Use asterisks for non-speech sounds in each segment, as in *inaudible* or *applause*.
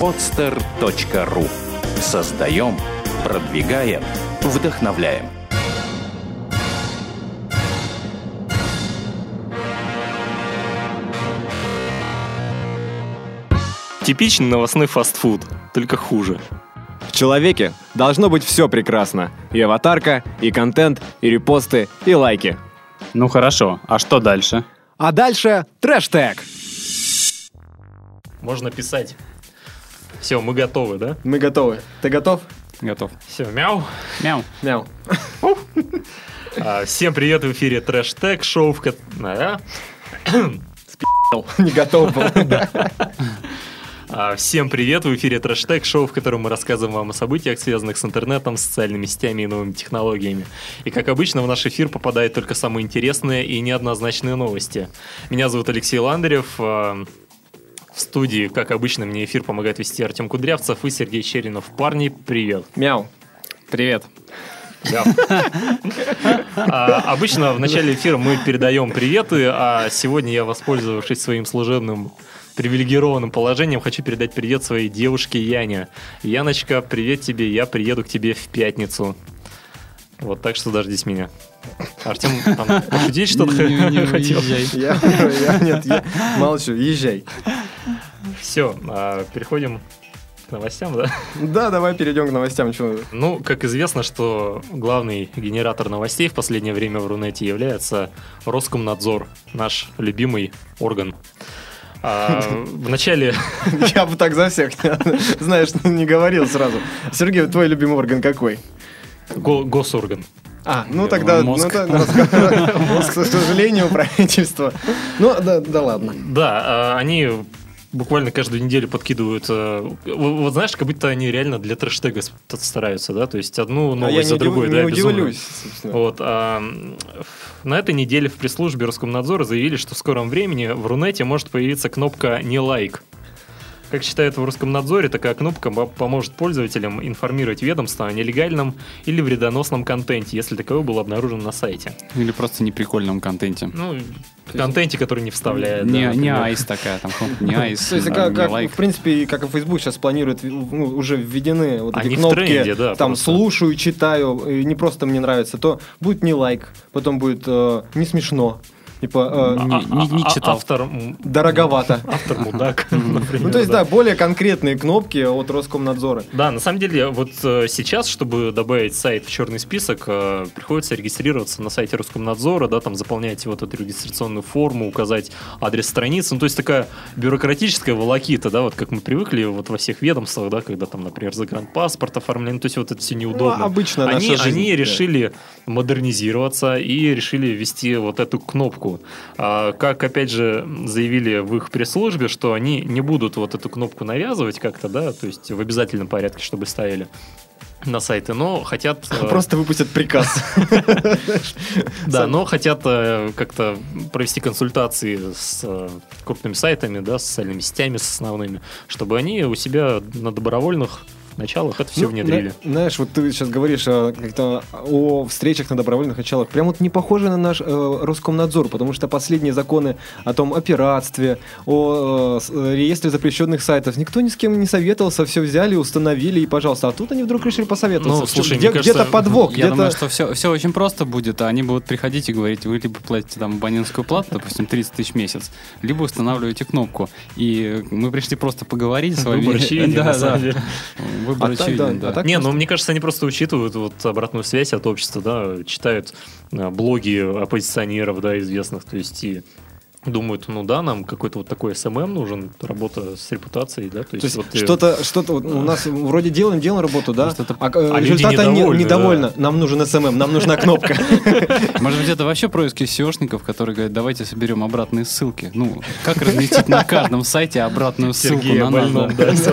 podster.ru Создаем, продвигаем, вдохновляем. Типичный новостной фастфуд, только хуже. В человеке должно быть все прекрасно. И аватарка, и контент, и репосты, и лайки. Ну хорошо, а что дальше? А дальше трэш-тег. Можно писать. Все, мы готовы, да? Мы готовы. Ты готов? Готов. Все, мяу. Мяу. Мяу. А, всем привет, в эфире Трэш Тег, шоу, в а? Не готов был. А, Всем привет, в эфире Трэш Тег, шоу, в котором мы рассказываем вам о событиях, связанных с интернетом, социальными сетями и новыми технологиями. И как обычно, в наш эфир попадают только самые интересные и неоднозначные новости. Меня зовут Алексей Ландарев. В студии, как обычно, мне эфир помогает вести Артем Кудрявцев и Сергей Черинов. Парни, привет. Мяу. Привет. Да. А, обычно в начале эфира мы передаем приветы, а сегодня я, воспользовавшись своим служебным привилегированным положением, хочу передать привет своей девушке Яне. Яночка, привет тебе, я приеду к тебе в пятницу. Вот так что дождись меня. Артем, там, пошутить что-то хотел? Я, я- нет, я молчу, езжай. Все, переходим к новостям, да? Да, давай перейдем к новостям. Чё? Ну, как известно, что главный генератор новостей в последнее время в Рунете является Роскомнадзор, наш любимый орган. А, в начале... Я бы так за всех, *laughs* знаешь, не говорил сразу. Сергей, твой любимый орган какой? Го- госорган. А, ну тогда, ну, Мозг. мозг, к сожалению, правительство. Ну, да, да ладно. Да, а, они буквально каждую неделю подкидывают... э, Вот знаешь, как будто они реально для трэштега стараются, да? То есть одну А новость за не да, удивлюсь. Вот, а, на этой неделе в пресс-службе Роскомнадзора заявили, что в скором времени в Рунете может появиться кнопка «Не лайк». Как считают в Роскомнадзоре, такая кнопка мо- поможет пользователям информировать ведомство о нелегальном или вредоносном контенте, если таковой был обнаружен на сайте. Или просто неприкольном контенте. Ну, контенте, который не вставляет. Не, да, не айс такая, там кнопка не *laughs* айс. То есть, как, как, в принципе, как и Facebook сейчас планирует, ну, уже введены вот эти Они в кнопки, тренде, да, там, просто. слушаю, читаю, и не просто мне нравится, то будет не лайк, потом будет э, не смешно, типа э, Не- не- не А- а- читал. Автор, дороговато. автор мудак, *laughs* например. Ну, то есть, да, более конкретные кнопки от Роскомнадзора. Да, на самом деле, вот э, сейчас, чтобы добавить сайт в черный список, э, приходится регистрироваться на сайте Роскомнадзора, да, там заполнять вот эту регистрационную форму, указать адрес страницы. Ну, то есть такая бюрократическая волокита, да, вот как мы привыкли вот во всех ведомствах, да, когда там, например, загранпаспорт оформлен, то есть вот это все неудобно. Ну, обычно наша они, жизнь, они да. решили модернизироваться и решили ввести вот эту кнопку. А, как, опять же, заявили в их пресс-службе, что они не будут вот эту кнопку навязывать как-то, да, то есть в обязательном порядке, чтобы ставили на сайты, но хотят... э, *laughs* Просто выпустят приказ. *laughs* Да, но хотят э, как-то провести консультации с э, крупными сайтами, да, с социальными сетями, с основными, чтобы они у себя на добровольных началах это все Ну, внедрили. на- знаешь, вот ты сейчас говоришь о, как-то о встречах на добровольных началах. Прям вот не похоже на наш э, Роскомнадзор, потому что последние законы о том, о пиратстве, о э, э, реестре запрещенных сайтов, никто ни с кем не советовался, все взяли, установили и, пожалуйста. А тут они вдруг решили посоветоваться. Ну, слушай, где, кажется, то подвох, Я где-то... думаю, что все, все очень просто будет. а Они будут приходить и говорить, вы либо платите там абонентскую плату, допустим, 30 тысяч в месяц, либо устанавливаете кнопку. И мы пришли просто поговорить с вами. Выбор *laughs* Да, да. *laughs* Выбор А так, да, да. а так Не, просто- ну мне кажется, они просто учитывают вот обратную связь от общества, да, читают э, блоги оппозиционеров, да, известных, то есть и думают, ну да, нам какой-то вот такой SMM нужен, работа с репутацией, да, то есть, То есть вот, что-то, что-то вот у нас вроде делаем, делаем работу, да, а, э, а люди результата не- недовольны, недовольно. да. Нам нужен SMM, нам нужна кнопка. *laughs* Может быть, это вообще происки SEO шников, которые говорят, давайте соберем обратные ссылки. Ну, как разместить на каждом сайте обратную ссылку на нас?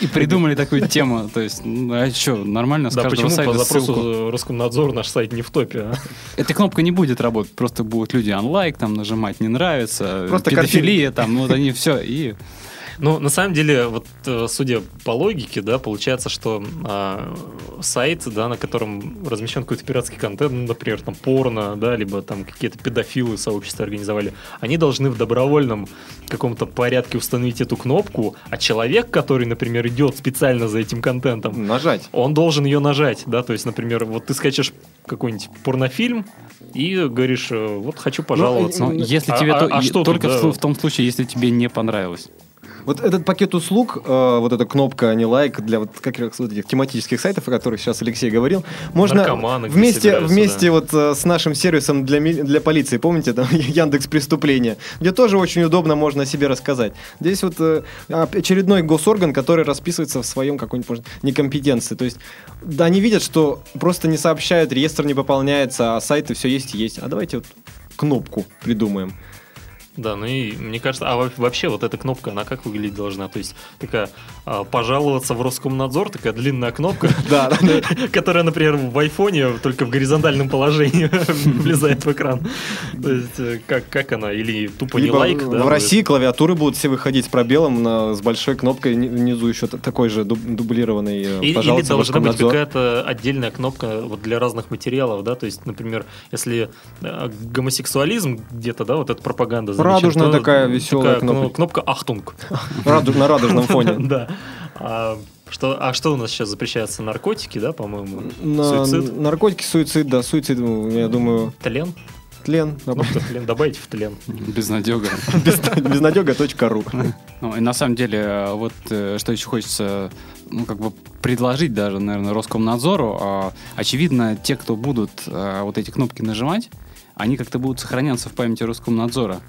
И придумали такую тему. То есть, ну, а что, нормально с Да, каждого почему по сайта запросу? Роскомнадзор наш сайт не в топе, а? Эта кнопка не будет работать, просто будут люди онлайк там нажимать, не нравится, Просто педофилия там, ну, вот они все, и Ну, на самом деле, вот э, судя по логике, да, получается, что а, сайт, да, на котором размещен какой-то пиратский контент, ну, например, там порно, да, либо там какие-то педофилы сообщества организовали, они должны в добровольном каком-то порядке установить эту кнопку, а человек, который, например, идет специально за этим контентом, Нажать. он должен ее нажать, да, то есть, например, вот ты скачешь какой-нибудь порнофильм и говоришь, э, вот хочу пожаловаться. Ну, если А- тебе а- то- а что только тут, в, да? в том случае, если тебе не понравилось. Вот этот пакет услуг, э, вот эта кнопка не лайк для вот как вот этих тематических сайтов, о которых сейчас Алексей говорил, можно Наркоманы, вместе вместе да. вот э, с нашим сервисом для для полиции, помните там *laughs* Яндекс преступления, где тоже очень удобно можно о себе рассказать. Здесь вот э, очередной госорган, который расписывается в своем какой-нибудь может, некомпетенции. То есть да, они видят, что просто не сообщают, реестр не пополняется, а сайты все есть и есть. А давайте вот кнопку придумаем. Да, ну и мне кажется, а во- вообще вот эта кнопка, она как выглядеть должна? То есть такая а, пожаловаться в Роскомнадзор, такая длинная кнопка, *laughs* *laughs* которая, например, в айфоне только в горизонтальном положении *laughs* влезает в экран. То есть э, как, она? Или тупо не лайк? в? России клавиатуры будут все выходить с пробелом с большой кнопкой ни- внизу еще такой же дуб- дублированный. э, Или, должна быть какая-то отдельная кнопка вот для разных материалов, да, то есть, например, если э, гомосексуализм где-то, да, вот эта пропаганда Радужная то такая веселая такая кнопка. кно- кнопка «Ахтунг». *laughs* Раду- на радужном фоне. *laughs* Да. А что, а что у нас сейчас запрещается? Наркотики, да, по-моему? На- Суицид? Наркотики, суицид, да, суицид, ну, я думаю, Тлен? тлен. Кнопка тлен. Добавите в тлен. Безнадега. *laughs* Безнадега.ру. Ну, и на самом деле, вот э, что еще хочется, ну, как бы предложить даже, наверное, Роскомнадзору. А, Очевидно, те, кто будут э, вот эти кнопки нажимать, они как-то будут сохраняться в памяти Роскомнадзора.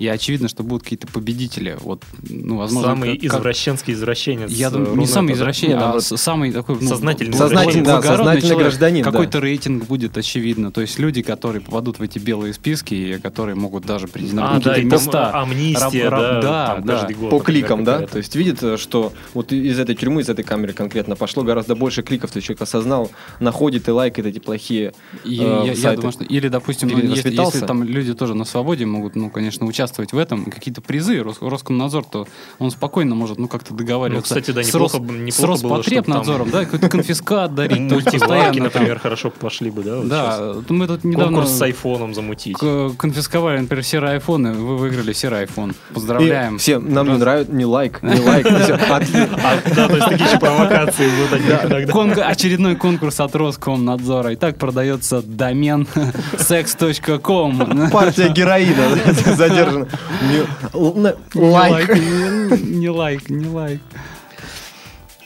И очевидно, что будут какие-то победители. Вот, ну, возможно, Самый как- извращенский извращенец. Я э, думаю, не самый да? извращенец, Да, а вот. с- самый такой ну, Сознательный Сознательный, да, сознательный человек. гражданин, да. Какой-то рейтинг будет очевидно. То есть люди, которые попадут в эти белые списки, и которые могут даже А, претендовать да, на какие-то там места. амнистия, Раб- раб- да, да, там да. каждый год, По например, кликам, да? То есть видит, э, что вот из этой тюрьмы, из этой камеры конкретно пошло гораздо больше кликов, то есть человек осознал, находит и лайкает эти плохие И э, я, я сайты. думаю, что или, допустим, Или если, если там люди тоже на свободе могут, ну, конечно, участвовать в этом, какие-то призы, Рос- Роскомнадзор, то он спокойно может, ну, как-то договариваться. Ну, кстати, да, с неплохо Рос- с неплохо было, чтоб Роспотребнадзором, да, какой-то конфискат дарить. там- например, хорошо пошли бы, да? вот сейчас. Да, мы тут недавно Конкурс с айфоном замутить. конфисковали, например, серый айфон, и вы выиграли серый айфон. И Поздравляем. все, нам не нравится, не лайк, не лайк. и. *laughs* Отли- А, да, то есть такие же провокации будут иногда. Очередной конкурс от Роскомнадзора. Итак, продается домен *laughs* sex.com. Партия героина *laughs* задержана. На- Лайк. Не лайк, не лайк.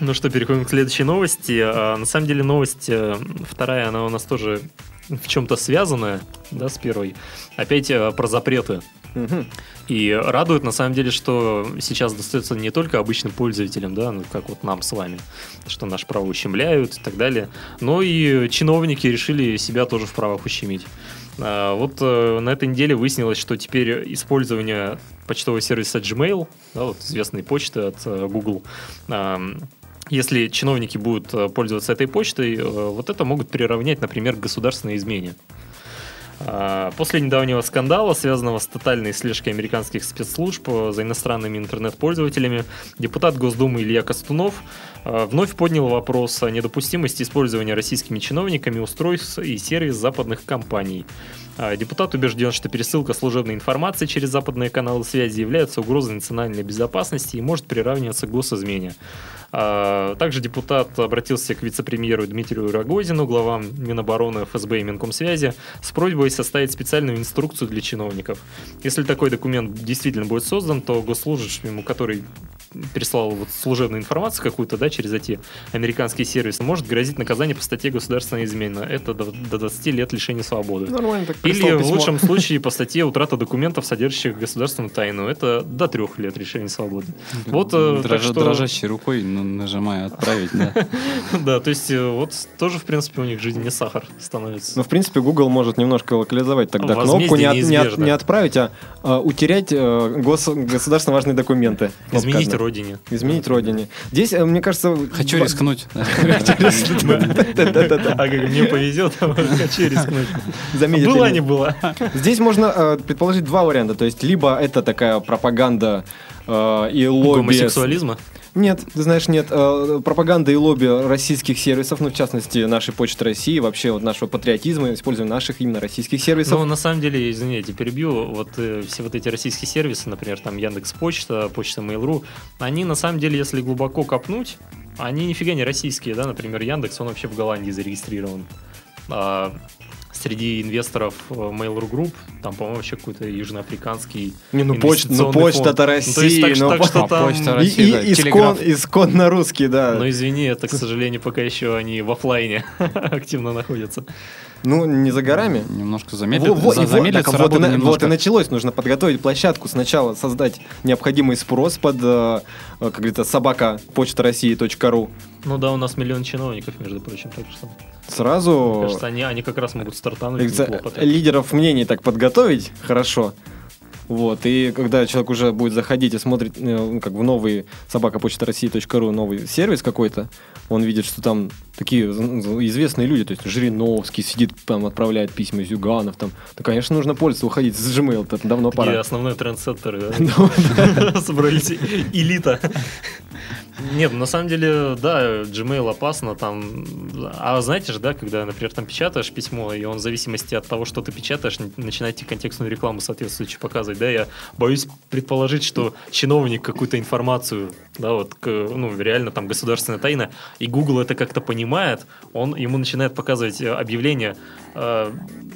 Ну что, переходим к следующей новости. А, на самом деле новость э, вторая, она у нас тоже в чем-то связанная, да, с первой. Опять э, про запреты. И радует на самом деле, что сейчас достается не только обычным пользователям, да, ну, как вот нам с вами, что наши права ущемляют и так далее, но и чиновники решили себя тоже в правах ущемить. А, Вот э, на этой неделе выяснилось, что теперь использование почтового сервиса Gmail, да, вот известной почты от э, Google, если чиновники будут э, пользоваться этой почтой, вот это могут приравнять, например, к государственной измене. А, После недавнего скандала, связанного с тотальной слежкой американских спецслужб за иностранными интернет-пользователями, депутат Госдумы Илья Костунов вновь поднял вопрос о недопустимости использования российскими чиновниками устройств и сервис западных компаний. А, Депутат убежден, что пересылка служебной информации через западные каналы связи является угрозой национальной безопасности и может приравниваться к госизмене. А, Также депутат обратился к вице-премьеру Дмитрию Рогозину, главам Минобороны, ФСБ и Минкомсвязи, с просьбой составить специальную инструкцию для чиновников. Если такой документ действительно будет создан, то госслужащему, который переслал вот служебную информацию какую-то, да, через эти американские сервисы, может грозить наказание по статье государственная измена. Это до, до 20 лет лишения свободы. Нормально так Или прислал в письмо. лучшем *laughs* случае по статье утрата документов, содержащих государственную тайну. Это до трех лет лишения свободы. Вот, э, так Дрожа- что- Дрожащей рукой ну, нажимая отправить, да. *laughs* Да, то есть э, вот тоже, в принципе, у них жизнь не сахар становится. Ну, в принципе, Google может немножко локализовать тогда кнопку, не, отправить, а, а утерять э, гос- государственно важные документы. Изменить. Родине. Изменить родине. Здесь, э, мне кажется... Хочу рискнуть. *laughs* А как мне повезет, хочу рискнуть. Заметит Была не была. Здесь можно э, предположить два варианта. То есть, либо это такая пропаганда э, и лобби... Гомосексуализма? Нет, ты знаешь, нет. Э, пропаганда и лобби российских сервисов, ну, в частности, нашей Почты России, вообще вот нашего патриотизма, использования наших именно российских сервисов. Ну, на самом деле, извините, перебью, вот э, все вот эти российские сервисы, например, там Яндекс Почта, Почта Mail.ru, они на самом деле, если глубоко копнуть, они нифига не российские, да, например, Яндекс, он вообще в Голландии зарегистрирован. А среди инвесторов э, Mail.ru Group, там, по-моему, вообще какой-то южноафриканский Не, ну, почта, ну инвестиционный почта-то фонд. Ну, так, ну, так что а, там... Почта И, России, да, и- искон, исконно русский, да. Но извини, это, к сожалению, пока еще они в оффлайне *laughs* активно находятся. Ну, не за горами. Немножко и вот, замедлится так вот, и на- вот и немножко. началось. Нужно подготовить площадку. Сначала создать необходимый спрос под, э, э, как говорится, собака почта России.ру. Ну да, у нас миллион чиновников, между прочим, так что... Мне Сразу кажется, они, они как раз могут стартануть неплохо. так. лидеров мнений так подготовить хорошо. Вот, и когда человек уже будет заходить и смотрит, э, ну, как в новый собака почта России.ру, новый сервис какой-то, он видит, что там такие известные люди, то есть Жириновский сидит, там отправляет письма из Юганов, там, то, конечно, нужно пользоваться, уходить с Gmail, это давно Такие пора. основные трендсеттеры, *laughs* да? Ну, *laughs* собрались элита. Нет, на самом деле, да, Gmail опасно там. А знаете же, да, когда, например, там печатаешь письмо, и он в зависимости от того, что ты печатаешь, начинает тебе контекстную рекламу соответствующую показывать, да, я боюсь предположить, что чиновник какую-то информацию, да, вот, ну, реально там государственная тайна, и Google это как-то понимает, он ему начинает показывать э, объявления, э,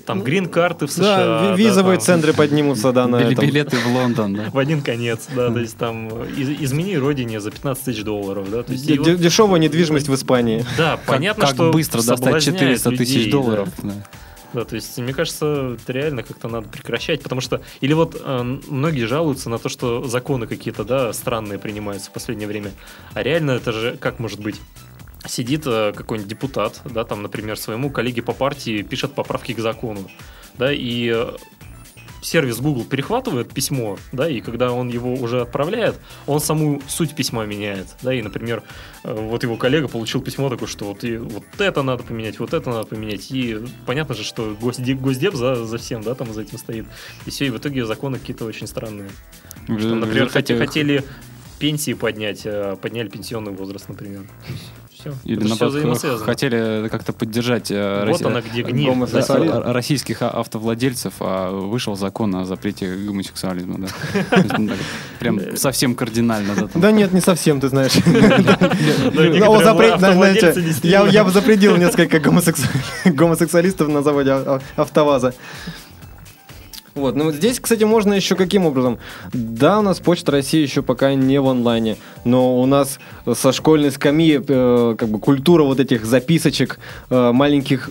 там, грин-карты в США. Да, ви- визовые там, центры поднимутся, да, на этом. Билеты в Лондон, да. *laughs* в один конец, да, то есть там э, из- измени родине за 15 тысяч долларов, да, то есть Дешевая недвижимость в Испании. да, Как- понятно, как что быстро достать соблазняет 400 тысяч долларов. да. Да. Да, то есть, мне кажется, это реально как-то надо прекращать, потому что, или вот э, многие жалуются на то, что законы какие-то, да, странные принимаются в последнее время, а реально это же, как может быть? Сидит э, какой-нибудь депутат, да, там, например, своему коллеге по партии пишет поправки к закону, да, и э, сервис Google перехватывает письмо, да, и когда он его уже отправляет, он саму суть письма меняет, да, и, например, э, вот его коллега получил письмо такое, что вот, и вот это надо поменять, вот это надо поменять, и понятно же, что госдеп, госдеп за, за всем, да, там за этим стоит, и все, и в итоге законы какие-то очень странные. Что, например, хотели пенсии поднять, а подняли пенсионный возраст, например. Все, Или это все наоборот, взаимосвязано. хотели как-то поддержать э, Вот она где гнев. да, Гомосексуализм. российских а- автовладельцев, а вышел закон о запрете гомосексуализма. Да. Ну, Прям *laughs* совсем кардинально. Да, нет, не совсем, ты знаешь. *laughs* Ну, действительно. Я бы запретил несколько гомосексу- *laughs* гомосексуалистов на заводе а- а- АвтоВАЗа. Вот, ну вот здесь, кстати, можно еще каким образом? Да, у нас Почта России еще пока не в онлайне, но у нас со школьной скамьи э, как бы культура вот этих записочек, э, маленьких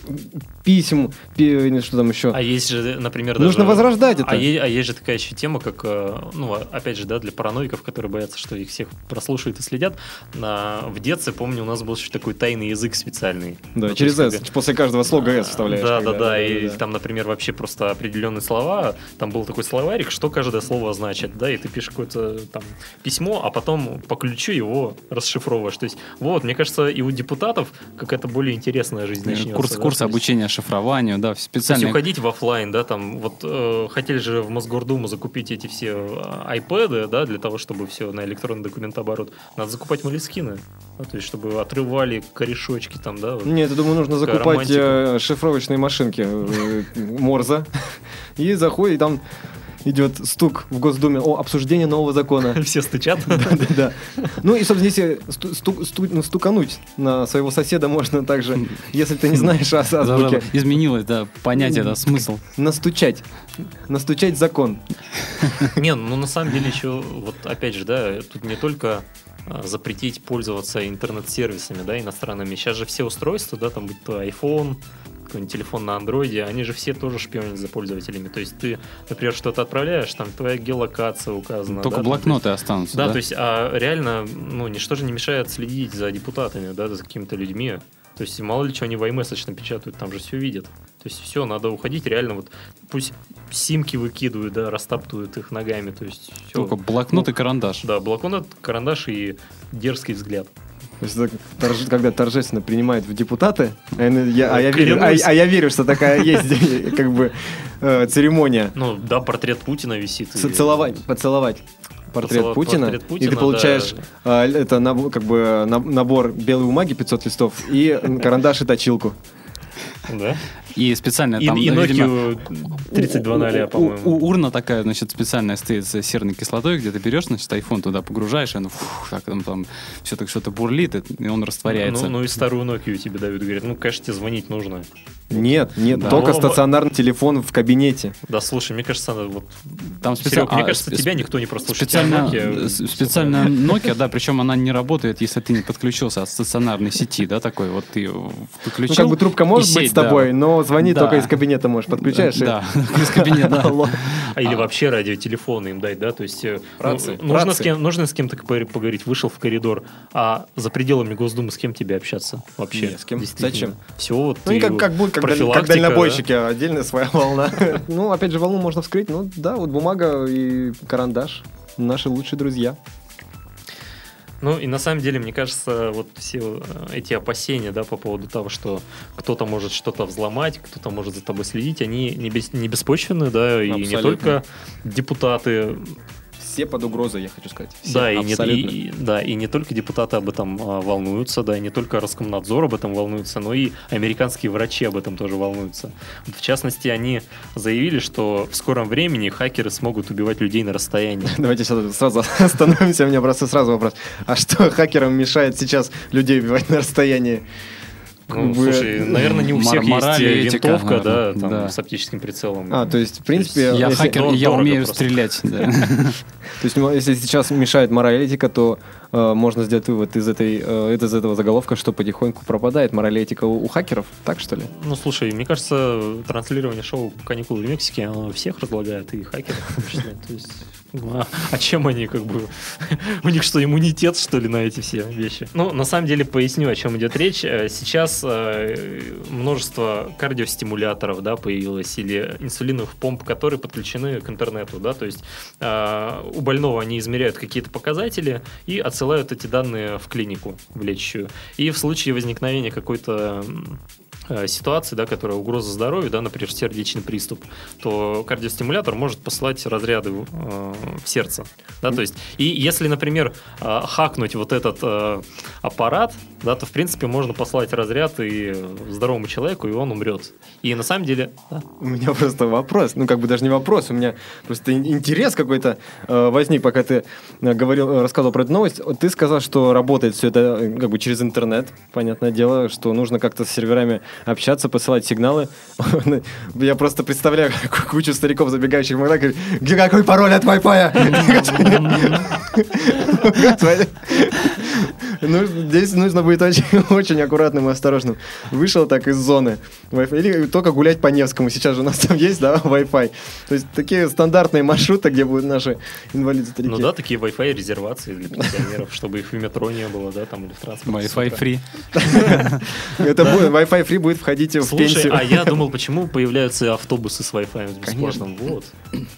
писем, пи- что там еще. А есть же, например, Нужно даже- возрождать это. А, е- а есть же такая еще тема, как, э, ну, а- опять же, да, для параноиков, которые боятся, что их всех прослушают и следят. На, в детстве, помню, у нас был еще такой тайный язык специальный. Да, Ну, через есть, S, как- после каждого слога S вставляешь. Да, да, когда- да, и там, например, вообще просто определенные слова, там был такой словарик, что каждое слово значит, да, и ты пишешь какое-то там письмо, а потом по ключу его расшифровываешь. То есть, вот, мне кажется, и у депутатов какая-то более интересная жизнь начнется. Курс, да, курс есть- обучения шифрованию, да, то есть специально. уходить в офлайн, да, там вот э, хотели же в Мосгордуму закупить эти все iPad, да, для того, чтобы все на электронный документооборот. Надо закупать молескины, да, то есть чтобы отрывали корешочки там, да. вот. Нет, я думаю, нужно Такая закупать романтика. э, шифровочные машинки э, Морза. И заходит, и там идет стук в Госдуме о обсуждении нового закона. *laughs* Все стучат. Да. Ну и, собственно, если сту- сту- сту- ну, стукануть на своего соседа можно также, если ты не знаешь о азбуке, изменилось, да, понятие, да, смысл. настучать. Настучать закон. Не, ну на самом деле еще, вот опять же, да, тут не только запретить пользоваться интернет-сервисами, да, иностранными. Сейчас же все устройства, да, там будь то iPhone, какой-нибудь телефон на андроиде, они же все тоже шпионят за пользователями. То есть ты, например, что-то отправляешь, там твоя геолокация указана. Только да, блокноты останутся. Да, да? то есть, а реально, ну, ничто же не мешает следить за депутатами, да, за какими-то людьми. То есть мало ли что они в iMessage напечатают, там же все видят. То есть все, надо уходить реально вот, пусть симки выкидывают, да, растаптывают их ногами, то есть все. Только блокнот и карандаш. Да, блокнот, карандаш и дерзкий взгляд. То есть торж- когда торжественно принимают в депутаты, а я, а я верю, а, а я верю, что такая есть как бы э, церемония. Ну, да, портрет Путина висит. Целовать, поцеловать портрет Поцеловать Путина, портрет и Путина, ты да. получаешь а, это наб- как бы на- набор белой бумаги 500 листов и карандаш и точилку. Да? И специально И, там, и видимо, Nokia 3200, у- по-моему. у- урна такая, значит, специальная стоит с серной кислотой, где ты берешь, значит, iPhone туда погружаешь, и оно фух, так там, там все так что-то бурлит, и он растворяется. Ну, ну и старую Nokia тебе дают, говорит, ну, конечно, тебе звонить нужно. Нет, нет, Да. только Но- стационарный телефон в кабинете. Да, слушай, мне кажется, вот... Там Серег, специально... мне а, кажется, спе- тебя никто не прослушает. Специально, Nokia, специально Nokia, да, причем она не работает, если ты не подключился от стационарной сети, да, такой вот ты Ну, подключил. как бы трубка может и быть тобой, да. но звонить Да. только из кабинета можешь. Подключаешь Да, *laughs* из кабинета. *laughs* А или вообще радиотелефоны им дать, да? То есть э, ну, Рации, нужно, с кем, нужно с кем-то пог- поговорить, вышел в коридор, а за пределами Госдумы с кем тебе общаться вообще? С кем? Зачем? Все вот Ну, как, как будет, как, дальнобойщики, а отдельная своя волна. *laughs* Ну, опять же, волну можно вскрыть. Ну, да, вот бумага и карандаш. Наши лучшие друзья. Ну и на самом деле, мне кажется, вот все э, эти опасения, да, по поводу того, что кто-то может что-то взломать, кто-то может за тобой следить, они не, бес- не беспочвенны, да, и не только депутаты, Все под угрозой, я хочу сказать. Все, да, и не, и- да, и не только депутаты об этом а, волнуются, да, и не только Роскомнадзор об этом волнуется, но и американские врачи об этом тоже волнуются. Вот в частности, они заявили, что в скором времени хакеры смогут убивать людей на расстоянии. *laughs* Давайте сейчас сразу *laughs* остановимся. У меня просто сразу вопрос. А что хакерам мешает сейчас людей убивать на расстоянии? Ну, бы- слушай, наверное, не у Мор- всех есть мораль и э, этика, винтовка, да, там, да. с оптическим прицелом. А, то есть, в принципе, Я если, хакер, дор- я умею просто. стрелять. да. *laughs* то есть, ну, если сейчас мешает мораль этика, то э, можно сделать вывод из, этой, э, из этого заголовка, что потихоньку пропадает мораль этика у, у хакеров. Так что ли? Ну, слушай, мне кажется, транслирование шоу «Каникулы в Мексике», оно всех разлагает, и хакеров в том числе. То есть, ну, а, а чем они, как бы, *laughs* у них что, иммунитет, что ли, на эти все вещи? Ну, на самом деле, поясню, о чем идет речь. Э, Э, множество кардиостимуляторов, да, появилось, или инсулиновых помп, которые подключены к интернету, да, то есть э, у больного они измеряют какие-то показатели и отсылают эти данные в клинику, в лечащую. И в случае возникновения какой-то ситуации, да, которая угроза здоровью, да, например, сердечный приступ, то кардиостимулятор может посылать разряды э, в сердце. Да, то есть, и если, например, э, хакнуть вот этот э, аппарат, да, то, в принципе, можно послать разряд и здоровому человеку, и он умрет. И на самом деле... да. У меня просто вопрос, ну как бы даже не вопрос, у меня просто ин- интерес какой-то э, возник, пока ты э, говорил, э, рассказывал про эту новость. Ты сказал, что работает все это э, как бы через интернет, понятное дело, что нужно как-то с серверами общаться, посылать сигналы. *laughs* Я просто представляю *laughs* кучу стариков, забегающих в Макдак, какой пароль от Wi-Fi? *laughs* Ну, здесь нужно быть очень, очень аккуратным и осторожным. Вышел так из зоны. Или только гулять по Невскому. Сейчас же у нас там есть, да, Wi-Fi. То есть такие стандартные маршруты, где будут наши инвалиды-старики. Ну да, такие Wi-Fi резервации для пенсионеров, чтобы их в метро не было, да, там или в транспорте. Wi-Fi free. *laughs* Это будет, Wi-Fi free будет входить в Слушай, пенсию. а я думал, почему появляются автобусы с Wi-Fi бесплатным? Вот.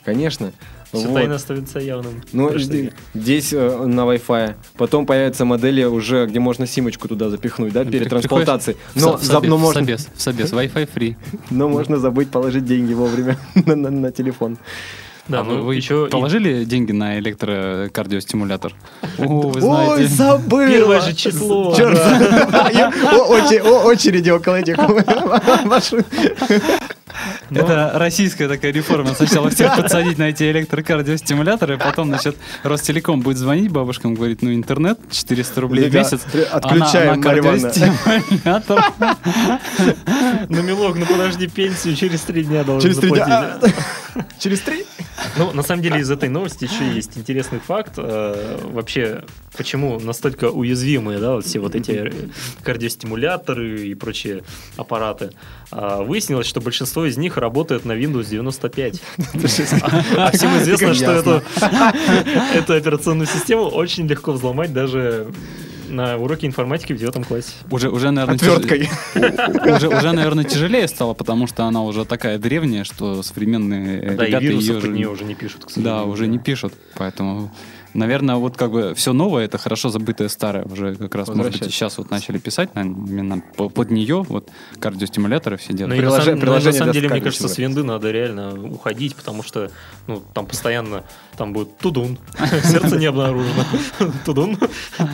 Конечно. Все Вот. тайно остается явным. Ну, жди- здесь э, на Wi-Fi. Потом появятся модели уже, где можно симочку туда запихнуть, да, перед трансплантацией. Но, в в можно, собес, в собес, Wi-Fi free. *laughs* но можно забыть положить деньги вовремя *laughs* на, на- на телефон. Да, А ну вы еще и положили деньги на электрокардиостимулятор? О, вы Ой, знаете. забыл! Первое же число, *laughs* Черт! Очереди около этих машин. Это российская такая реформа. Сначала всех подсадить на эти электрокардиостимуляторы, потом, значит, Ростелеком будет звонить бабушкам, говорит, ну, интернет 400 рублей в месяц. отключаем, а кардиостимулятор. *laughs* Ну, милок, ну подожди, пенсию через три дня должен Через три дня. заплатить. А, *laughs* Через три? Ну, на самом деле, из этой новости еще есть интересный факт. э, Вообще, почему настолько уязвимые, да, все вот эти кардиостимуляторы и прочие аппараты. А, Выяснилось, что большинство из них работает на Windows 95. *laughs* А а всем известно, что эту *laughs* эту операционную систему очень легко взломать даже на уроке информатики в девятом классе. Уже, уже, наверное, Отверткой. тяж- *laughs* уже, уже, наверное, тяжелее стало, потому что она уже такая древняя, что современные Да, и ребята вирусов ее под уже, нее уже не пишут, к да, сожалению. уже не пишут. Поэтому, наверное, вот как бы все новое, это хорошо забытое старое. Уже как раз, может быть, сейчас вот начали писать наверное, именно по- под нее, вот кардиостимуляторы все Ну, делают. и на, Приложе- самом, ну, и на самом деле, мне кажется, с винды надо реально уходить, потому что ну, там постоянно там будет тудун, *laughs* сердце не обнаружено, тудун,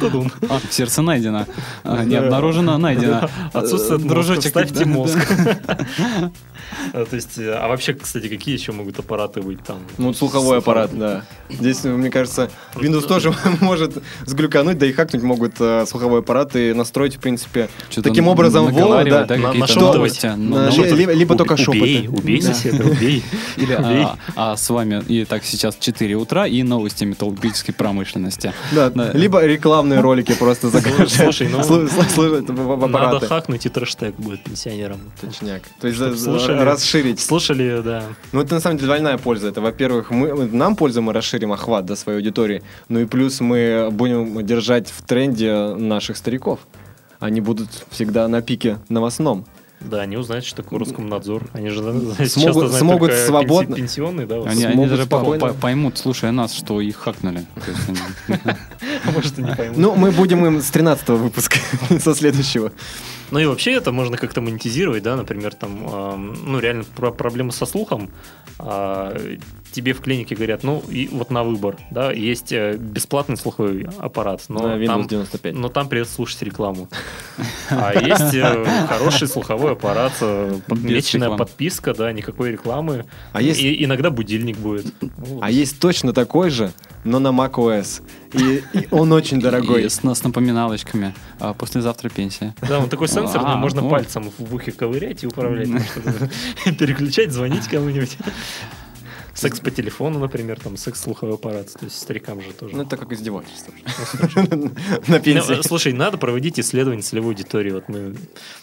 тудун. А, сердце найдено. А, Не обнаружено, найдено. Отсутствует Дружочек, вставьте да, мозг. *laughs* А, То есть, а вообще, кстати, какие еще могут аппараты быть там? Ну, слуховой аппарат, да. Здесь, мне кажется, Windows тоже *laughs* может сглюкануть, да и хакнуть могут э, слуховой аппарат и настроить, в принципе, Что-то таким образом наговаривать, да, да, на- новости. На- либо, либо только Убей, шепоты. убей Да. соседа, убей. *laughs* Или, Убей. а, а с вами и так сейчас 4 утра и новости металлургической промышленности. Да, Да. либо рекламные ролики просто загружают. *laughs* Слушай, ну, Надо хакнуть и трэштег будет пенсионерам. Точняк. То есть слушали. расширить. Слушали, да. Ну, это на самом деле двойная польза. Это, во-первых, мы, нам пользу, мы расширим охват до своей аудитории. Ну и плюс мы будем держать в тренде наших стариков. Они будут всегда на пике новостном. Да, они узнают, что такое Роскомнадзор. Они же Смогут- *laughs* знают смогут свободно- пенси- пенсионные, да, вот. Они, они Смогут даже по- спокойно. по- поймут, слушая нас, что их хакнули. То есть они- *laughs* может, и не поймут. Ну, мы будем им с 13 выпуска, *laughs* со следующего. Ну и вообще это можно как-то монетизировать, да, например, там, эм, ну реально про проблемы со слухом, а, тебе в клинике говорят, ну и вот на выбор, да, есть э, бесплатный слуховой аппарат, но На Windows там, 95. но там придется слушать рекламу. *laughs* А есть э, хороший слуховой аппарат, э, под- Без месячная рекламы. подписка, да, никакой рекламы. А есть- И иногда будильник будет. А есть точно такой же, но на macOS. И, и он очень дорогой. И с, с напоминалочками. А, послезавтра пенсия. Да, он такой сенсорный, А, можно ну. пальцем в ухе ковырять и управлять, что-то, *laughs* переключать, звонить кому-нибудь. Секс по телефону, например, там секс-слуховой аппарат, то есть старикам же тоже. Ну, это как издевательство. *laughs* На Ну, пенсии. слушай, надо проводить исследование целевой аудитории. Вот мы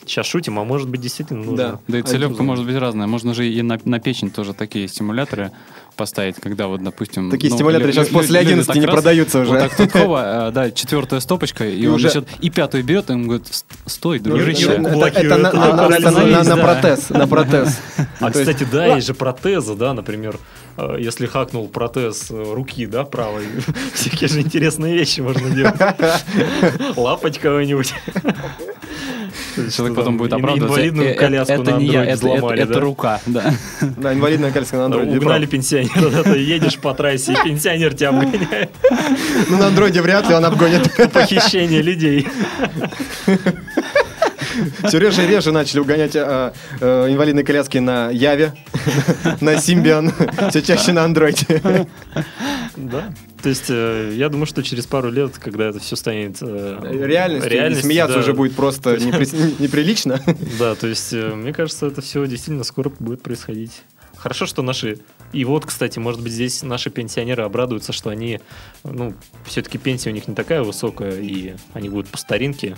сейчас шутим, а может быть действительно нужно. Да. Да и целевка может быть разная. Можно же и на, на печень тоже такие стимуляторы поставить, когда вот, допустим... Такие ну, стимуляторы сейчас после люди 11 так не раз, продаются уже. Вот так тут хова, э, да, четвертая стопочка, и, И он уже- и пятую берет, и он говорит, «Ст- стой, Ну, дружище. Это- на- протез, на протез. *laughs* А, кстати, да, есть же протезы, да, например, э, если хакнул протез э, руки, да, правой, *laughs* всякие же интересные вещи можно делать. *laughs* Лапать кого-нибудь. Человек потом будет оправдываться. Инвалидную «Э, э, коляску это на не я, это, рука, да. *laughs* Да, инвалидная коляска на андроиде. Угнали пенсионера, да, ты едешь по трассе, и пенсионер тебя обгоняет. Ну, на андроиде вряд ли он обгонит. Похищение людей. *laughs* Все реже и реже начали угонять э, э, инвалидные коляски на Яве, *laughs* на Симбиан, все чаще на андроиде. Да. То есть, э, я думаю, что через пару лет, когда это все станет э, Реальность, реальностью, смеяться да. уже будет просто непри- неприлично. *laughs* Да, то есть, э, мне кажется, это все действительно скоро будет происходить. Хорошо, что наши... И вот, кстати, может быть, здесь наши пенсионеры обрадуются, что они... Ну, все-таки пенсия у них не такая высокая, и они будут по старинке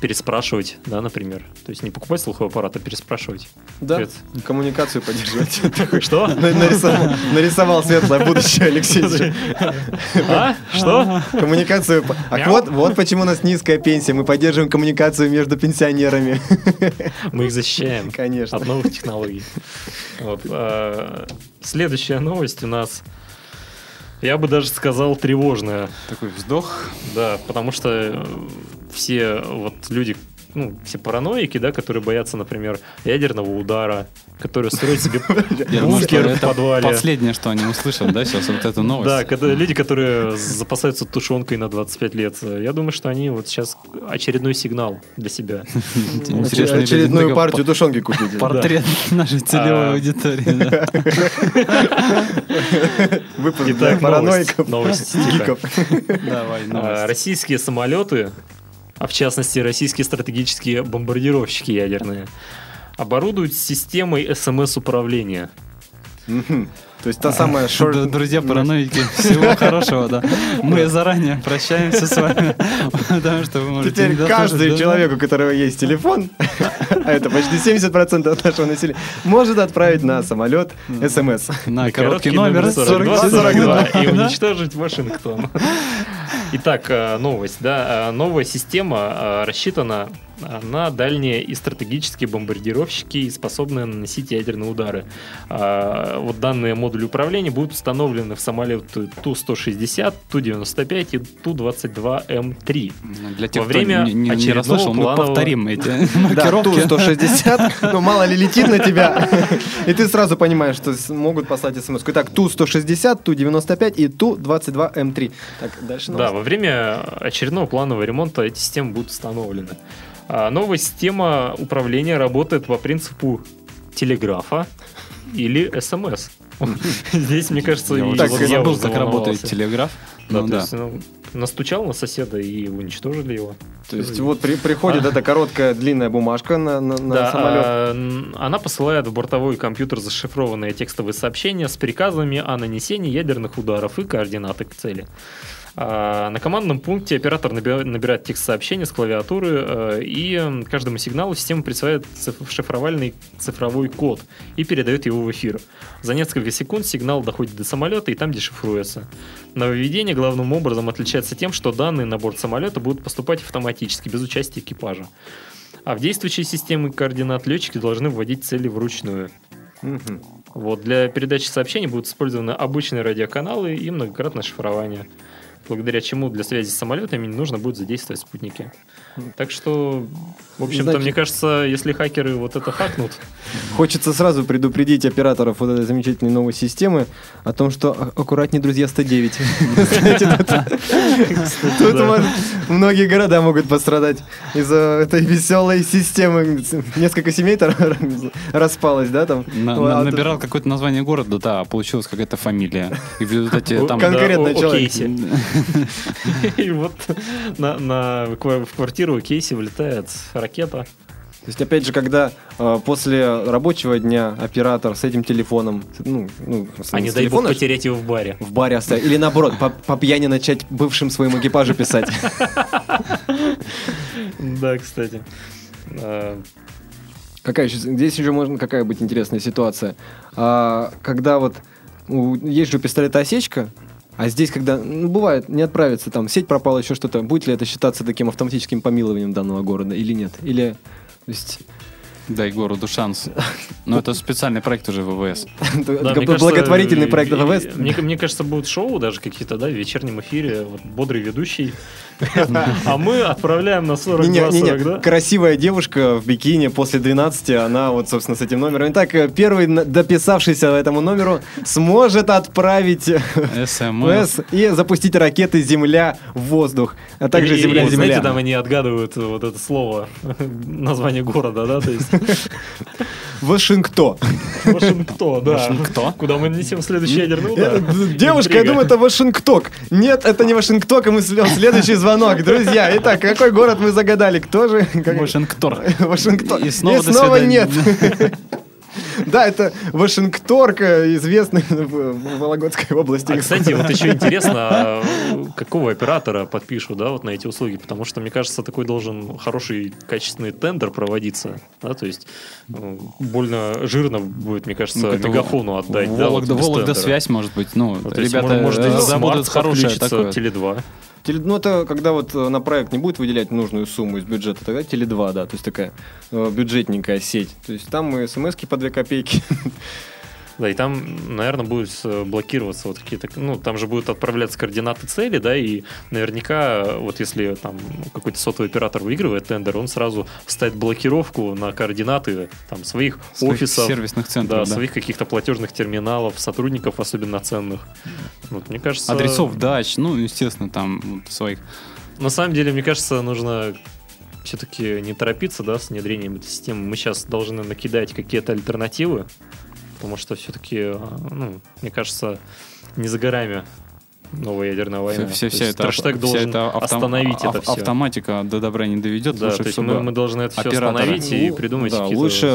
переспрашивать, да, например. То есть не покупать слуховой аппарат, а переспрашивать. Да, Привет. коммуникацию поддерживать. *laughs* Что? на- Нарисовал, светлое будущее Алексей. *laughs* А? Что? Коммуникацию. А вот, вот почему у нас низкая пенсия. Мы поддерживаем коммуникацию между пенсионерами. *laughs* Мы их защищаем. Конечно. От новых технологий. Вот, а, Следующая новость у нас, я бы даже сказал, тревожная. Такой вздох. Да, потому что э, все вот люди, ну, все параноики, да, которые боятся, например, ядерного удара, которые строят себе *laughs* бункер в подвале. последнее, что они услышат, да, сейчас вот эту новость. Да, когда люди, которые запасаются тушенкой на 25 лет, я думаю, что они вот сейчас очередной сигнал для себя. Очередную партию тушенки купить. Портрет *laughs* нашей целевой А. аудитории. *laughs* Выпуск параноиков. новость. Гиков. Давай, А, новость. Российские самолеты, а в частности российские стратегические бомбардировщики ядерные, оборудуют системой СМС-управления. То есть та самая short... Друзья параноики, всего *laughs* хорошего, да. Мы заранее прощаемся с вами, потому что вы можете Теперь каждый человек, у которого есть телефон, *laughs* а это почти 70% нашего населения, может отправить на самолет смс. на короткий номер 42 42 42 и уничтожить Вашингтон. Итак, э, новость, да. Э, Новая система э, рассчитана э, на дальние и стратегические бомбардировщики, способные наносить ядерные удары. А, Вот данные модули управления будут установлены в самолеты Ту-160, Ту-95 и Ту-22М3. Для тех, Во время кто не, не- расслышал, мы планового- повторим эти *laughs* Да, маркировки. Ту-160, *laughs* ну мало ли летит на тебя, и ты сразу понимаешь, что могут послать смс. Итак, Ту-160, Ту-95 и Ту-22М3. Так, дальше Да, во время очередного планового ремонта эти системы будут установлены. А Новая система управления работает по принципу телеграфа или СМС. *laughs* Здесь, мне кажется, Я Так, забыл, как работает телеграф. Да, Ну то есть, ну, настучал на соседа и уничтожили его. То есть вот при- приходит эта короткая длинная бумажка на, на- на Да, самолет. а, она посылает в бортовой компьютер зашифрованные текстовые сообщения с приказами о нанесении ядерных ударов и координаты к цели. А, На командном пункте оператор наби- набирает текст сообщения с клавиатуры, э, и каждому сигналу система присваивает шифровальный цифровой код и передает его в эфир. За несколько секунд сигнал доходит до самолета и там дешифруется. Нововведение главным образом отличается тем, что данные на борт самолета будут поступать автоматически, без участия экипажа. А в действующей системе координат летчики должны вводить цели вручную. Вот, для передачи сообщений будут использованы обычные радиоканалы и многократное шифрование, благодаря чему для связи с самолетами не нужно будет задействовать спутники. Так что, в общем-то, Значит- мне кажется, если хакеры вот это хакнут, Хочется сразу предупредить операторов вот этой замечательной новой системы о том, что а- аккуратнее, друзья, 109. *laughs* Знаете, тут- многие города могут пострадать из-за этой веселой системы. Несколько семей *laughs* распалось, да, там. На- а набирал какое-то название города, да, а получилась какая-то фамилия. И в результате там... Кон- конкретный да, о- о человек. кейсе. *laughs* И вот в квартиру Кейси влетает ракета. То есть, опять же, когда э, после рабочего дня оператор с этим телефоном, ну, ну, с- А не дай бог потерять его в баре. в баре оставить, или наоборот, по, по пьяни начать бывшим своему экипажу писать. *laughs* Да, кстати. А, Какая еще, здесь еще можно какая быть интересная ситуация. А, когда вот у- есть же у пистолета осечка, а здесь, когда, ну, бывает, не отправится, там, сеть пропала, еще что-то, будет ли это считаться таким автоматическим помилованием данного города или нет? Или, то есть, Дай городу шанс. Но это специальный проект уже ВВС. *laughs* Да, кажется, благотворительный проект ВВС. мне кажется, будут шоу даже какие-то, да, в вечернем эфире, вот, бодрый ведущий. А мы отправляем на 42 Не-не, 40, да? красивая девушка в бикини после 12, она вот, собственно, с этим номером. Итак, э, первый дописавшийся этому номеру сможет отправить СМС. *laughs* И запустить ракеты Земля в воздух, а также Земля-Земля. Знаете, там они отгадывают вот это слово, *laughs* название города, да, то есть *laughs* Вашингтон. Вашингтон, да. Вашингтон? Куда мы нанесем следующий ядерный Э, удар. д- Девушка, я думаю, это Вашингтон. Нет, это не Вашингтон, и мы следующий звонок. Друзья, итак, какой город мы загадали? Кто же? Вашингтон. Вашингтон. И снова нет. *laughs* *laughs* Да, это Вашингторка, э, известная в Вологодской области. А, кстати, вот еще интересно, а, какого оператора подпишу, да, вот на эти услуги, потому что, мне кажется, такой должен хороший, качественный тендер проводиться, да, то есть э, больно жирно будет, мне кажется, ну, мегафону отдать. Да, вот Вологда связь, может быть, ну, ну ребята может, может, э, работают хорошая теле 2. Теле- Ну, это когда вот э, на проект не будет выделять нужную сумму из бюджета, тогда Теле2, да, то есть такая э, бюджетненькая сеть. То есть там и смс по 2 копейки. *laughs* Да, и там, наверное, будет э, блокироваться вот какие-то, ну, там же будут отправляться координаты цели, да, и наверняка, вот если там какой-то сотовый оператор выигрывает тендер, он сразу ставит блокировку на координаты там своих, Своих офисов, сервисных да, центров, да. своих каких-то платежных терминалов, сотрудников особенно ценных. Вот, мне кажется... Адресов дач, ну, естественно, там вот, своих. На самом деле, мне кажется, нужно все-таки не торопиться, да, с внедрением этой системы. Мы сейчас должны накидать какие-то альтернативы, потому что все-таки, ну, мне кажется, не за горами новая ядерная война. Все, вся есть это, вся должен эта автом- остановить это все. Автоматика до добра не доведет. Да, лучше, то есть чтобы мы, мы должны это все остановить и Ну, придумать Да, лучше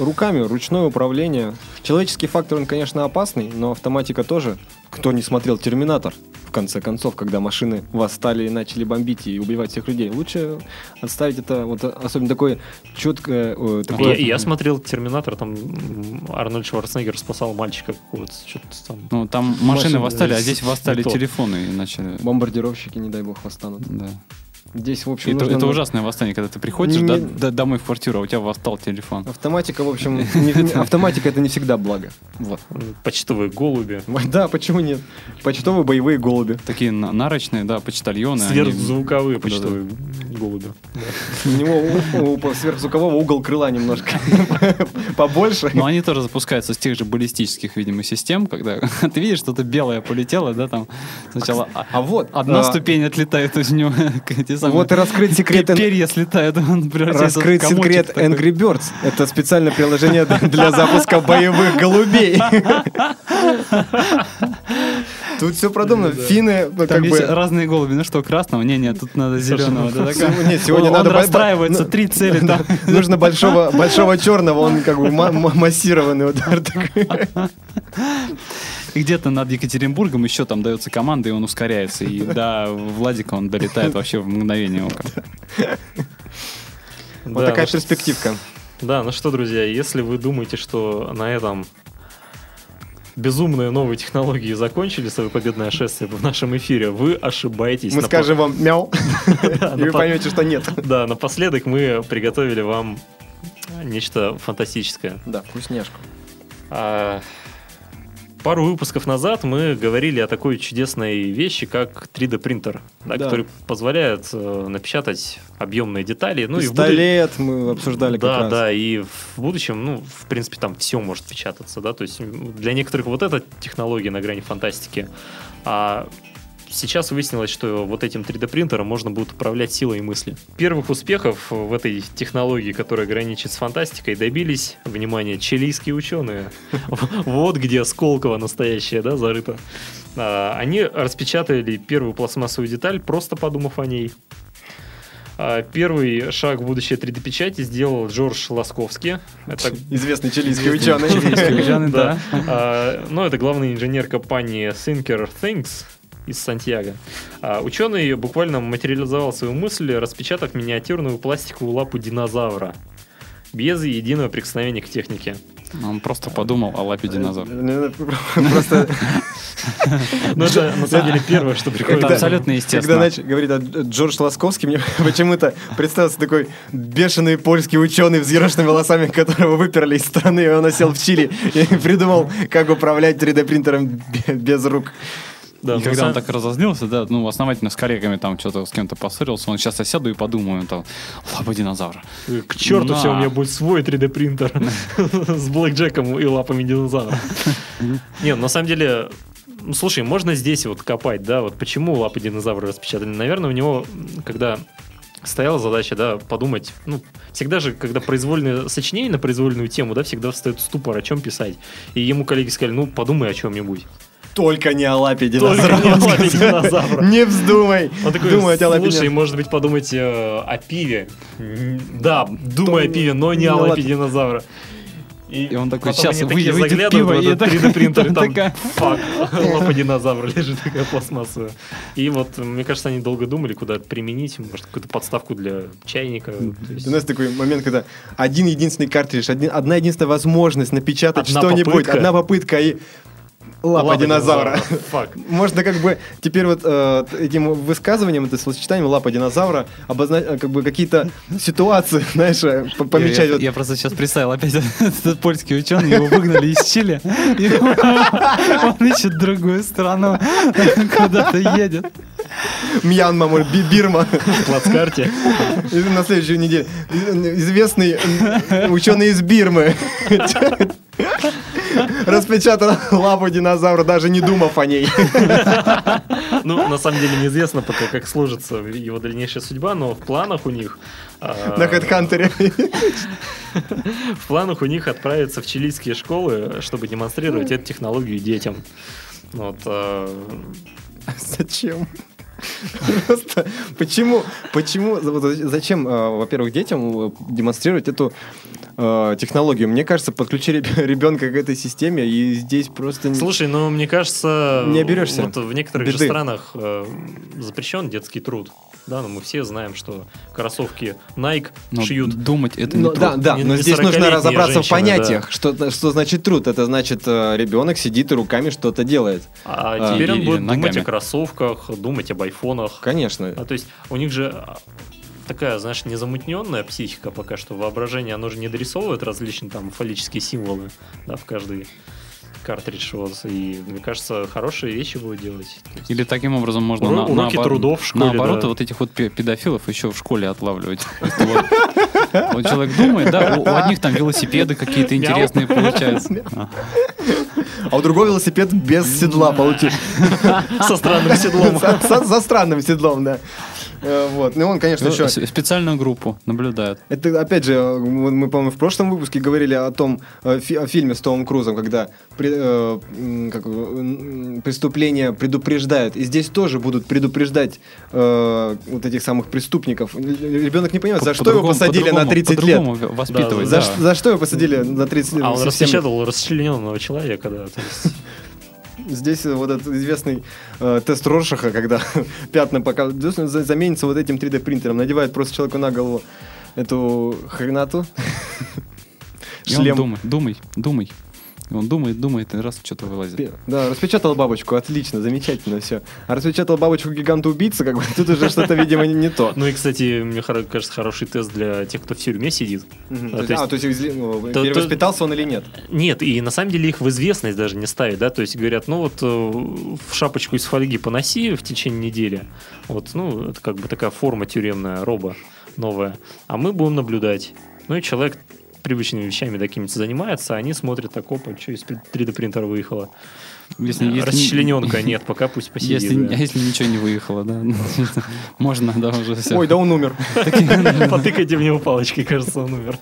руками, ручное управление. Человеческий фактор, он, конечно, опасный, но автоматика тоже. Кто не смотрел «Терминатор», в конце концов, когда машины восстали и начали бомбить и убивать всех людей. Лучше отставить это, вот особенно такое четкое... э, такое- Я, я смотрел Терминатор, там Арнольд Шварценеггер спасал мальчика какого-то, что-то там. Ну, там машины Машины, восстали, а здесь восстали телефоны и начали... Бомбардировщики, не дай бог, восстанут. Да. Здесь, в общем, Это, нужно- это ужасное восстание, когда ты приходишь Не- да- да- домой в квартиру, а у тебя восстал телефон. Автоматика, в общем, *laughs* не- не- автоматика это не всегда благо. Вот. Почтовые голуби. *laughs* Да, почему нет? Почтовые боевые голуби. Такие на- нарочные, да, почтальоны. они- Сверхзвуковые Да-да. почтовые голуби. У него у, у сверхзвукового угол крыла немножко *laughs* побольше. Но они тоже запускаются с тех же баллистических, видимо, систем, когда ты видишь, что-то белое полетело, да, там сначала а- А вот одна а, ступень отлетает из него, самые Вот и раскрыть секрет пе- перья слетают, *laughs* Раскрыть секрет. Angry Birds. Это специальное приложение для запуска боевых голубей. *laughs* Тут все продумано. Финны, ну, Там как есть бы... разные голуби. Ну что, красного? Не, нет, тут надо зеленого. Сегодня- Нет, сегодня Он- надо... Он расстраивается, ну, три цели там. *laughs* Нужно большого, большого черного, он как бы ма- ма- массированный удар. И где-то над Екатеринбургом еще там дается команда, и он ускоряется. И до Владика он долетает вообще в мгновение ока. Вот такая ну перспективка. Да, ну что, друзья, если вы думаете, что на этом безумные новые технологии закончили свое победное шествие в нашем эфире, вы ошибаетесь. Мы Напо- скажем вам мяу, *laughs* и вы поймете, что нет. *laughs* Да, напоследок мы приготовили вам нечто фантастическое. Да, вкусняшку. Пару выпусков назад мы говорили о такой чудесной вещи, как 3D принтер, да, Да. который позволяет э, напечатать объемные детали. Ну и в буду- Пистолет мы обсуждали как да, раз. да, и в будущем, ну, в принципе, там все может печататься, да, то есть для некоторых вот эта технология на грани фантастики, а сейчас выяснилось, что вот этим 3D принтером можно будет управлять силой мысли. Первых успехов в этой технологии, которая граничит с фантастикой, добились, внимание, чилийские ученые. *laughs* Вот где Сколково настоящее, да, зарыто. А, Они распечатали первую пластмассовую деталь, просто подумав о ней. А, Первый шаг в будущее 3D-печати сделал Джордж Ласковский. Это Известный чилийский ученый. чилийский *laughs* ученый, да. а, ну, это главный инженер компании Thinker Things из Сантьяго. А, ученый буквально материализовал свою мысль, распечатав миниатюрную пластиковую лапу динозавра без единого прикосновения к технике. Он просто подумал о лапе динозавра. Просто *laughs* Но это на самом деле первое, что приходит. Это на ум. абсолютно Когда естественно. нач- говорит Джордж Ласковский, мне *laughs* почему-то представился такой бешеный польский ученый, взъерошенными волосами, которого выперли из страны, и он осел в Чили и *laughs* придумал, как управлять 3D-принтером бе- без рук. Да, И когда он самом- так разознился, да, ну, основательно с коллегами там что-то с кем-то поссорился, он сейчас я сяду и подумаю, там, лапа динозавра. К черту На. все, у меня будет свой 3D принтер *laughs* с блэкджеком и лапами динозавра. *laughs* Нет, на самом деле, ну, слушай, можно здесь вот копать, да, вот почему лапы динозавра распечатали. Наверное, у него, когда стояла задача, да, подумать, ну, всегда же, когда произвольное сочинение на произвольную тему, да, всегда встает ступор, о чем писать. И ему коллеги сказали, ну, подумай о чем-нибудь. Только не о лапе динозавра. не о лапе *laughs* динозавра. Не вздумай. Он такой, Думать о лапе слушай, может быть, подумать э, о пиве. Да, думай о пиве, но не о лапе динозавра. И он такой, потом «Щас они выйдет- такие выйдет заглядывают пиво, и 3D принтер, и *laughs* там такая- фак, лапа динозавра лежит такая пластмассовая. И вот, мне кажется, они долго думали, куда это применить, может, какую-то подставку для чайника. есть- У нас такой момент, когда один единственный картридж, один- одна единственная возможность напечатать что-нибудь, одна попытка и лапа, Лапа динозавра. Можно как бы теперь вот э, этим высказыванием, это словосочетанием лапа динозавра обозначить как бы какие-то ситуации, *laughs* знаешь, э, помечать. Я, вот. я просто сейчас представил опять *laughs* этот польский ученый, его выгнали из Чили, и *laughs* он ищет другую страну, куда-то едет. Мьянма, может, Би- Бирма. В плацкарте. На следующую неделю. Известный ученый из Бирмы. Распечатал лапу динозавра, даже не думав о ней. Ну, на самом деле, неизвестно пока, как сложится его дальнейшая судьба, но в планах у них... а, На Хэдхантере. В планах у них отправиться в чилийские школы, чтобы демонстрировать эту технологию детям. Вот, а, Зачем? Просто почему, почему, зачем, э, во-первых, детям э, демонстрировать эту э, технологию? Мне кажется, подключили ребенка к этой системе, и здесь просто... Слушай, ну мне кажется, Не оберешься. Вот в некоторых же странах э, запрещен детский труд. Да, но мы все знаем, что кроссовки Nike Но шьют. думать это не Ну, да, трудно. да, Не- но не здесь нужно 40-летние разобраться в женщины, понятиях. Что, что значит труд? Это значит, э, ребенок сидит и руками что-то делает. А, А, теперь он или будет думать ногами. о кроссовках, думать об айфонах. Конечно. А, то есть у них же а, такая, знаешь, незамутненная психика пока что. Воображение, оно же не дорисовывает различные там фаллические символы да, в каждый картридж. Вот, и мне кажется, хорошие вещи будут делать. Есть- Или таким образом можно Уро- на- уроки наоборот- трудов в школе, наоборот, да. вот этих вот пе- педофилов еще в школе отлавливать. Вот человек думает, да, у одних там велосипеды какие-то интересные получаются. А. У другого велосипед без седла получился. Со странным седлом. *laughs* Со- За странным седлом, да. Э, Вот. Ну, он, конечно, Ну, еще... Специальную группу наблюдают. Это, опять же, мы, по-моему, в прошлом выпуске говорили о том э, о фильме с Томом Крузом, когда э, преступления предупреждают. И здесь тоже будут предупреждать вот этих самых преступников. Ребенок не понимает, за что его посадили на по-другому- 30 лет. воспитывать, За, что его посадили на 30 лет? А он распечатал расчлененного человека, да. Здесь вот этот известный э, тест Роршаха, когда *laughs* пятна пока заменится вот этим 3D принтером, надевает просто человеку на голову эту хренату. Шлем. думай, думай, думай. Он думает, думает, и раз что-то вылазит. Да, распечатал бабочку, отлично, замечательно все. А распечатал бабочку гиганта-убийца, как бы *laughs* тут уже что-то, видимо, не, не то. Ну и, кстати, мне кажется, хороший тест для тех, кто в тюрьме сидит. А, То есть- А, то есть изли- ну, То- перевоспитался он или нет? Нет, и на самом деле их в известность даже не ставят, да, то есть говорят, ну вот э, в шапочку из фольги поноси в течение недели, вот, ну, это как бы такая форма тюремная, роба новая, а мы будем наблюдать. Ну и человек привычными вещами такими занимается, а они смотрят, так, опа, что из 3D принтера выехало. Если, если- Расчлененка нет, пока *laughs* пусть посидит. Если, да. а если ничего не выехало, да, *laughs* можно, да, уже все. Ой, да он умер. *laughs* Потыкайте в него палочкой, кажется, он умер.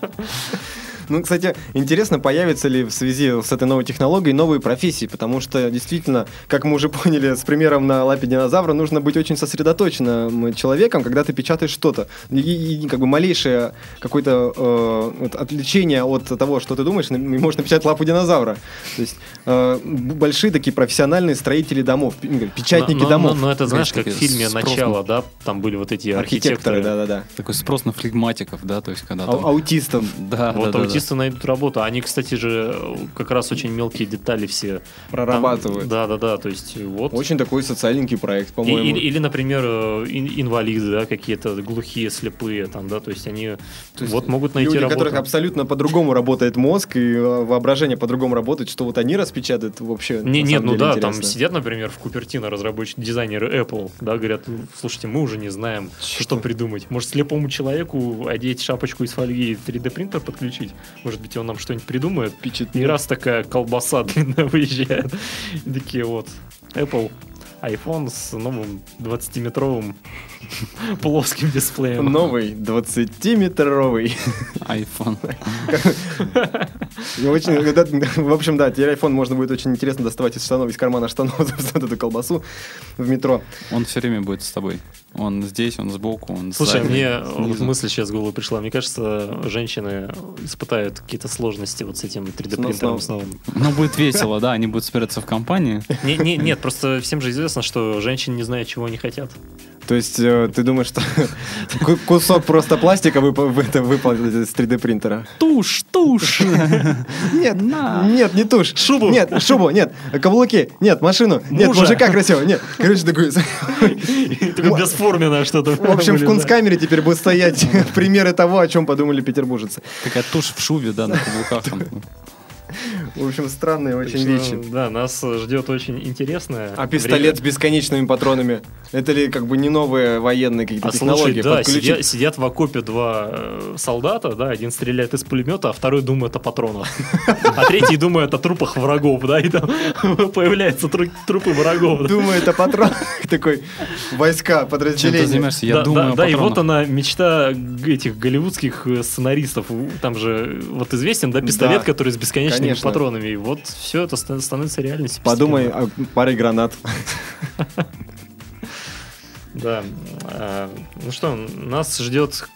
Ну, кстати, интересно, появятся ли в связи с этой новой технологией новые профессии, потому что действительно, как мы уже *laughs* поняли с примером на лапе динозавра, нужно быть очень сосредоточенным человеком, когда ты печатаешь что-то. И, и как бы малейшее какое-то э, вот отвлечение от того, что ты думаешь, можешь напечатать лапу динозавра. То есть э, большие такие профессиональные строители домов, ну, печатники Но- но- домов. Но, это, знаешь, как в фильме на- «Начало», да, там были вот эти Архитекторы, архитекторы. да-да-да. Такой спрос на флегматиков, да, то есть когда Ау- там... Аутистов. *laughs* Да, Вот да, да, да. аутисты найдут работу. Они, кстати же, как раз очень мелкие детали все Прорабатывают. Да, да, да. То есть вот. Очень такой социальненький проект, по-моему. или, или, например, э, ин- инвалиды, да, какие-то глухие, слепые, там, да, то есть они То есть вот могут найти Люди, у работу. которых абсолютно по-другому работает мозг и э, воображение по-другому работает, что вот они распечатают вообще. Не, нет, ну да, интересно. там сидят, например, в Купертино разработчики, дизайнеры Apple, да, говорят, «Ну, слушайте, мы уже не знаем, что придумать. Может, слепому человеку одеть шапочку из фольги и 3D принтер подключить? Может быть, он нам что-нибудь придумает? Впечатляет. И раз такая колбаса *laughs* длинная выезжает, такие вот, Apple, iPhone с новым 20-метровым *laughs* плоским дисплеем. Новый 20-метровый. iPhone. В общем, да, теперь iPhone можно будет очень интересно доставать из штанов, из кармана штанов *laughs* вот эту колбасу в метро. Он все время будет с тобой. Он здесь, он сбоку, он Слушай, сзади, мне снизу. вот мысль сейчас в голову пришла. Мне кажется, женщины испытают какие-то сложности вот с этим 3D С новым. Ну, будет весело, да, они будут собираться в компании. Не, не, нет, просто всем же известно, что женщины не знают, чего они хотят. То есть э, ты думаешь, что *laughs* ку- кусок просто пластика вып- вы- это выполнить из 3D принтера? Тушь, тушь! *laughs* Нет, На. нет, не тушь. Шубу. Нет, шубу, нет, каблуки, нет, машину, нет, Мужа. мужика красиво, нет. Короче, такой... *laughs* Такое бесформенное что-то. В общем, в кунсткамере теперь будут стоять примеры того, о чем подумали петербуржцы. Такая тушь в шубе, да, на каблуках. В общем, странные очень вещи. Да, нас ждет очень интересное. А пистолет с бесконечными патронами, это ли как бы не новые военные какие-то А технологии? да, сидят, в окопе два э, солдата, да, один стреляет из пулемета, а второй думает о патронах. А третий думает о трупах врагов, да, и там *laughs* появляются тру- трупы врагов. Думает о патронах, *laughs* такой войска, Чем ты подразделения. занимаешься? Я да, думаю да, и вот она мечта этих голливудских э, сценаристов. Там же вот известен, да, пистолет, который с бесконечными конечно. Патронами. И вот все это ста- становится реальностью. Подумай о паре гранат. *laughs* Да. А, Ну что, нас ждет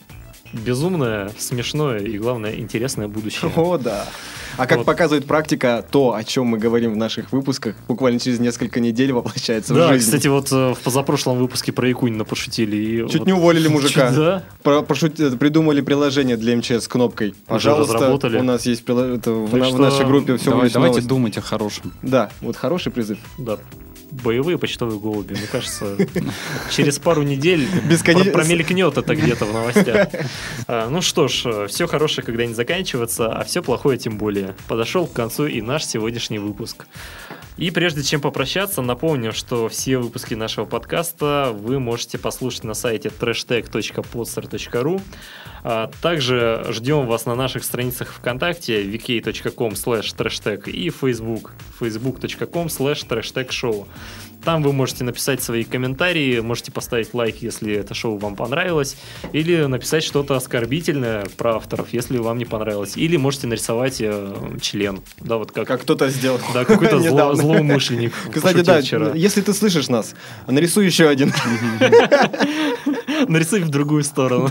безумное, смешное и, главное, интересное будущее. О, да. А как Вот. показывает практика, то, о чем мы говорим в наших выпусках, буквально через несколько недель воплощается в Да, жизнь. кстати, вот э, в позапрошлом выпуске про Якунина пошутили. И Чуть вот- не уволили мужика. Чуть, *laughs* да. Про- пошут- э, придумали приложение для МЧС с кнопкой. Пожалуйста, у нас есть прила- это в, на- в что нашей группе все Давай- давайте думать о хорошем. Да, вот хороший призыв. Да. Боевые почтовые голуби. Мне кажется, через пару недель про- промелькнет это где-то в новостях. А, Ну что ж, все хорошее когда-нибудь заканчивается, а все плохое тем более. Подошел к концу и наш сегодняшний выпуск. И прежде чем попрощаться, напомню, что все выпуски нашего подкаста вы можете послушать на сайте trashtag.podster.ru. А Также ждем вас на наших страницах ВКонтакте vk.com slash trashtag и Facebook facebook.com slash trashtag show. Там вы можете написать свои комментарии, можете поставить лайк, если это шоу вам понравилось, или написать что-то оскорбительное про авторов, если вам не понравилось, или можете нарисовать э, член, да, вот как, Как кто-то сделал. *laughs* да, какой-то *laughs* зло- злоумышленник. *laughs* Кстати, да, вчера. если ты слышишь нас, нарисуй еще один. Нарисуй в другую сторону.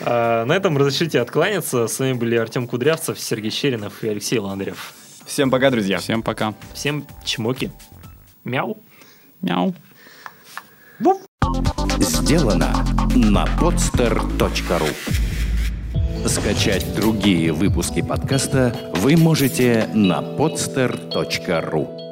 А, На этом разрешите откланяться. С вами были Артем Кудрявцев, Сергей Щеринов и Алексей Ландрев. Всем пока, друзья. Всем пока. Всем чмоки. Мяу. Мяу. Сделано на podster.ru Скачать другие выпуски подкаста вы можете на podster.ru